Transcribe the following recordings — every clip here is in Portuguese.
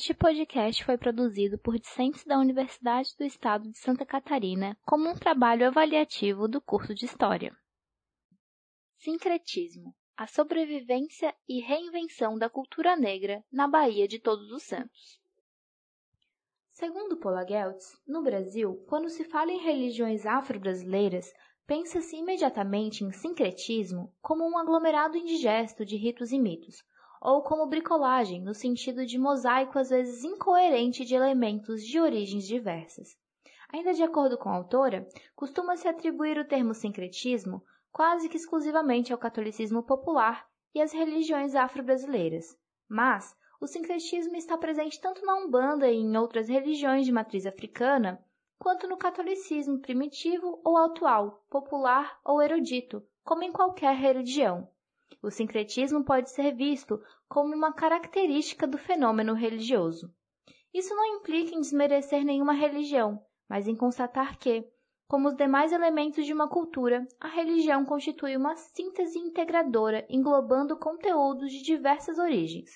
Este podcast foi produzido por discentes da Universidade do Estado de Santa Catarina como um trabalho avaliativo do curso de História. Sincretismo a sobrevivência e reinvenção da cultura negra na Bahia de Todos os Santos. Segundo Paula Geltz, no Brasil, quando se fala em religiões afro-brasileiras, pensa-se imediatamente em sincretismo como um aglomerado indigesto de ritos e mitos, ou como bricolagem no sentido de mosaico às vezes incoerente de elementos de origens diversas. Ainda de acordo com a autora, costuma-se atribuir o termo sincretismo quase que exclusivamente ao catolicismo popular e às religiões afro-brasileiras. Mas o sincretismo está presente tanto na Umbanda e em outras religiões de matriz africana, quanto no catolicismo primitivo ou atual, popular ou erudito, como em qualquer religião. O sincretismo pode ser visto como uma característica do fenômeno religioso. Isso não implica em desmerecer nenhuma religião, mas em constatar que, como os demais elementos de uma cultura, a religião constitui uma síntese integradora englobando conteúdos de diversas origens.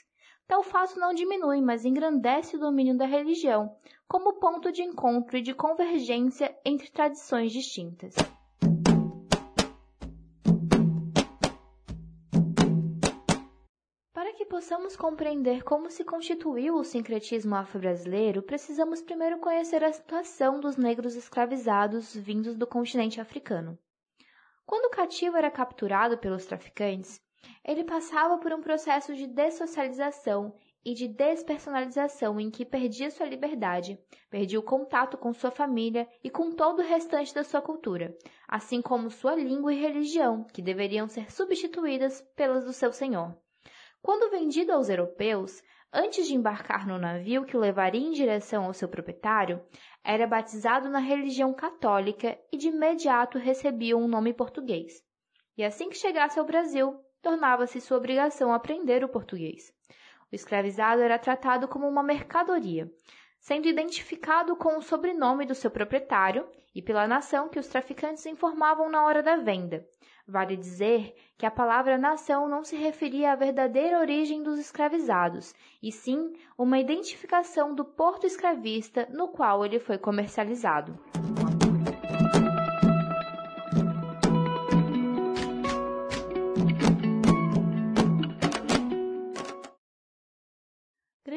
Tal fato não diminui, mas engrandece o domínio da religião como ponto de encontro e de convergência entre tradições distintas. Que possamos compreender como se constituiu o sincretismo afro-brasileiro, precisamos primeiro conhecer a situação dos negros escravizados vindos do continente africano. Quando o cativo era capturado pelos traficantes, ele passava por um processo de dessocialização e de despersonalização em que perdia sua liberdade, perdia o contato com sua família e com todo o restante da sua cultura, assim como sua língua e religião, que deveriam ser substituídas pelas do seu senhor. Quando vendido aos europeus, antes de embarcar no navio que o levaria em direção ao seu proprietário, era batizado na religião católica e de imediato recebia um nome português. E assim que chegasse ao Brasil, tornava-se sua obrigação aprender o português. O escravizado era tratado como uma mercadoria, sendo identificado com o sobrenome do seu proprietário e pela nação que os traficantes informavam na hora da venda, Vale dizer que a palavra nação não se referia à verdadeira origem dos escravizados, e sim uma identificação do porto escravista no qual ele foi comercializado.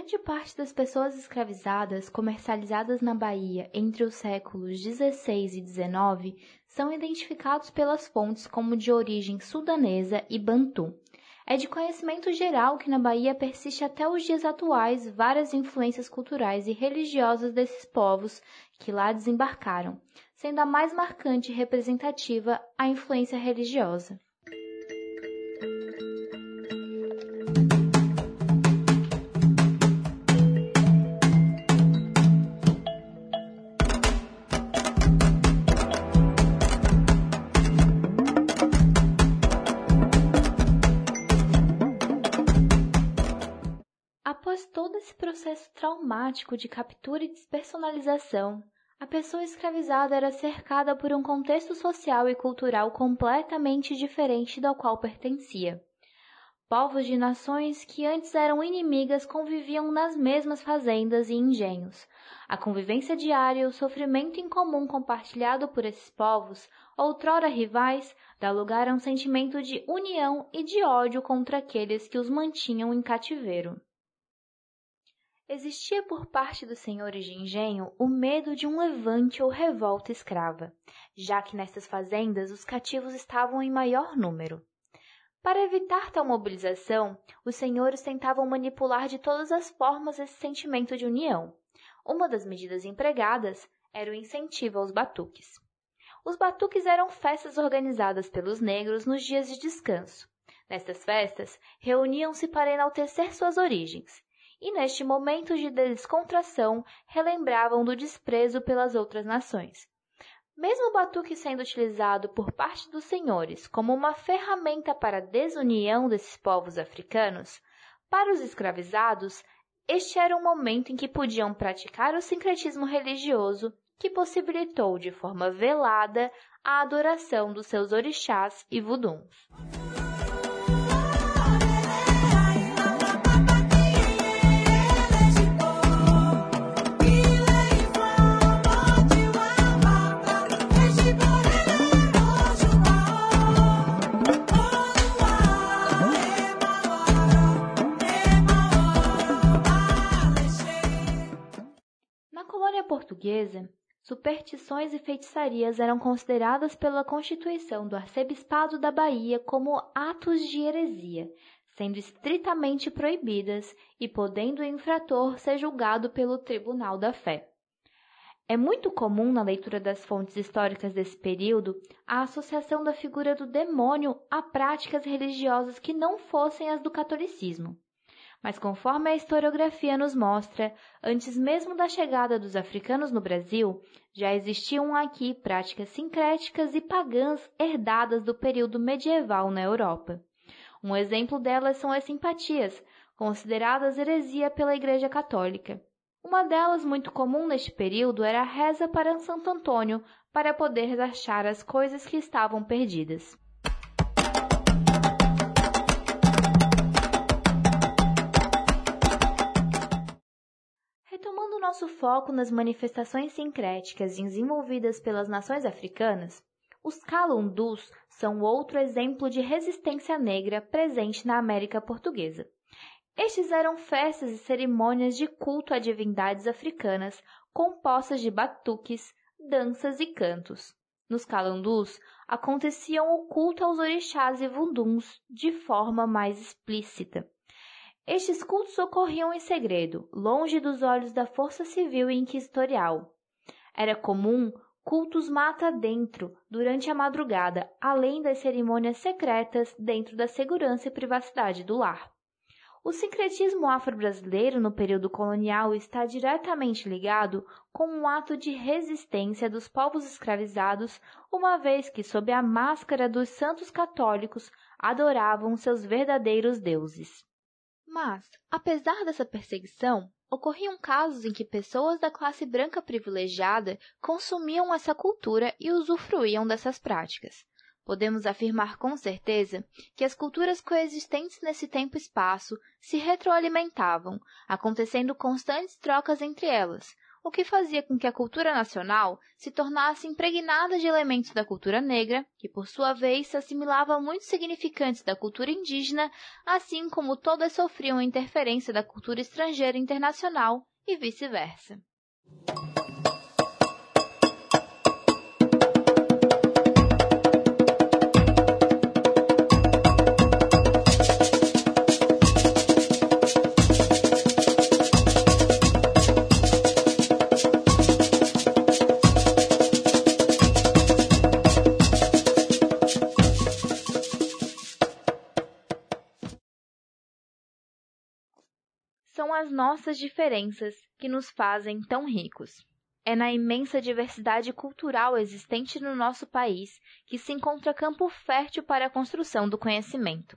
Grande parte das pessoas escravizadas comercializadas na Bahia entre os séculos XVI e XIX são identificados pelas fontes como de origem sudanesa e bantu. É de conhecimento geral que na Bahia persiste até os dias atuais várias influências culturais e religiosas desses povos que lá desembarcaram, sendo a mais marcante e representativa a influência religiosa. Traumático de captura e despersonalização, a pessoa escravizada era cercada por um contexto social e cultural completamente diferente do qual pertencia. Povos de nações que antes eram inimigas conviviam nas mesmas fazendas e engenhos. A convivência diária e o sofrimento em comum compartilhado por esses povos, outrora rivais, dá lugar a um sentimento de união e de ódio contra aqueles que os mantinham em cativeiro. Existia por parte dos senhores de engenho o medo de um levante ou revolta escrava, já que nessas fazendas os cativos estavam em maior número. Para evitar tal mobilização, os senhores tentavam manipular de todas as formas esse sentimento de união. Uma das medidas empregadas era o incentivo aos batuques. Os batuques eram festas organizadas pelos negros nos dias de descanso. Nestas festas, reuniam-se para enaltecer suas origens, e neste momento de descontração relembravam do desprezo pelas outras nações. Mesmo o batuque sendo utilizado por parte dos senhores como uma ferramenta para a desunião desses povos africanos, para os escravizados, este era um momento em que podiam praticar o sincretismo religioso que possibilitou de forma velada a adoração dos seus orixás e vuduns. Natureza, superstições e feitiçarias eram consideradas pela Constituição do Arcebispado da Bahia como atos de heresia, sendo estritamente proibidas e podendo o infrator ser julgado pelo Tribunal da Fé. É muito comum na leitura das fontes históricas desse período a associação da figura do demônio a práticas religiosas que não fossem as do catolicismo. Mas conforme a historiografia nos mostra, antes mesmo da chegada dos africanos no Brasil, já existiam aqui práticas sincréticas e pagãs herdadas do período medieval na Europa. Um exemplo delas são as simpatias, consideradas heresia pela Igreja Católica. Uma delas, muito comum neste período, era a reza para Santo Antônio, para poder achar as coisas que estavam perdidas. Nosso foco nas manifestações sincréticas desenvolvidas pelas nações africanas, os calundus são outro exemplo de resistência negra presente na América Portuguesa. Estes eram festas e cerimônias de culto a divindades africanas compostas de batuques, danças e cantos. Nos calundus, aconteciam o culto aos orixás e vunduns de forma mais explícita. Estes cultos ocorriam em segredo, longe dos olhos da força civil e inquisitorial. Era comum cultos mata dentro durante a madrugada, além das cerimônias secretas dentro da segurança e privacidade do lar. O sincretismo afro-brasileiro no período colonial está diretamente ligado com um ato de resistência dos povos escravizados, uma vez que, sob a máscara dos santos católicos, adoravam seus verdadeiros deuses. Mas, apesar dessa perseguição, ocorriam casos em que pessoas da classe branca privilegiada consumiam essa cultura e usufruíam dessas práticas. Podemos afirmar com certeza que as culturas coexistentes nesse tempo e espaço se retroalimentavam, acontecendo constantes trocas entre elas, o que fazia com que a cultura nacional se tornasse impregnada de elementos da cultura negra, que por sua vez se assimilava a muitos significantes da cultura indígena, assim como todas sofriam interferência da cultura estrangeira internacional e vice-versa. As nossas diferenças que nos fazem tão ricos. É na imensa diversidade cultural existente no nosso país que se encontra campo fértil para a construção do conhecimento.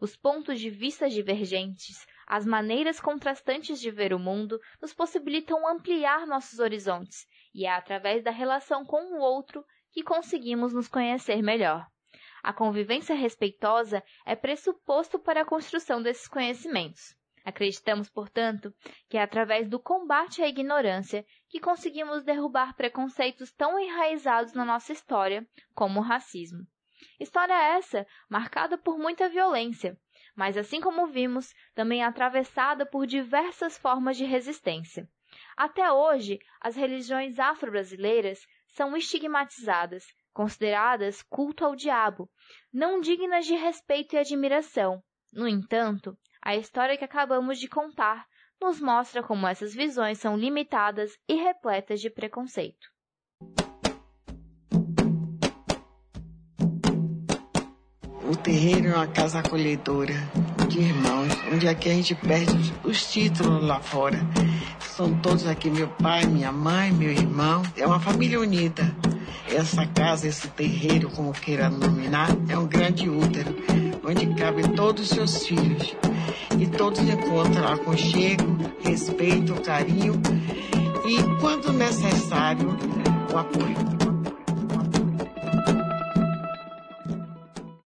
Os pontos de vista divergentes, as maneiras contrastantes de ver o mundo, nos possibilitam ampliar nossos horizontes, e é através da relação com o outro que conseguimos nos conhecer melhor. A convivência respeitosa é pressuposto para a construção desses conhecimentos. Acreditamos, portanto, que é através do combate à ignorância que conseguimos derrubar preconceitos tão enraizados na nossa história como o racismo. História essa marcada por muita violência, mas assim como vimos, também atravessada por diversas formas de resistência. Até hoje, as religiões afro-brasileiras são estigmatizadas, consideradas culto ao diabo, não dignas de respeito e admiração. No entanto, a história que acabamos de contar nos mostra como essas visões são limitadas e repletas de preconceito. O terreiro é uma casa acolhedora de irmãos, onde aqui a gente perde os títulos lá fora. São todos aqui, meu pai, minha mãe, meu irmão. É uma família unida. Essa casa, esse terreiro, como queira nominar, é um grande útero, onde cabem todos os seus filhos e todos encontram aconchego, respeito, carinho e, quando necessário, o apoio.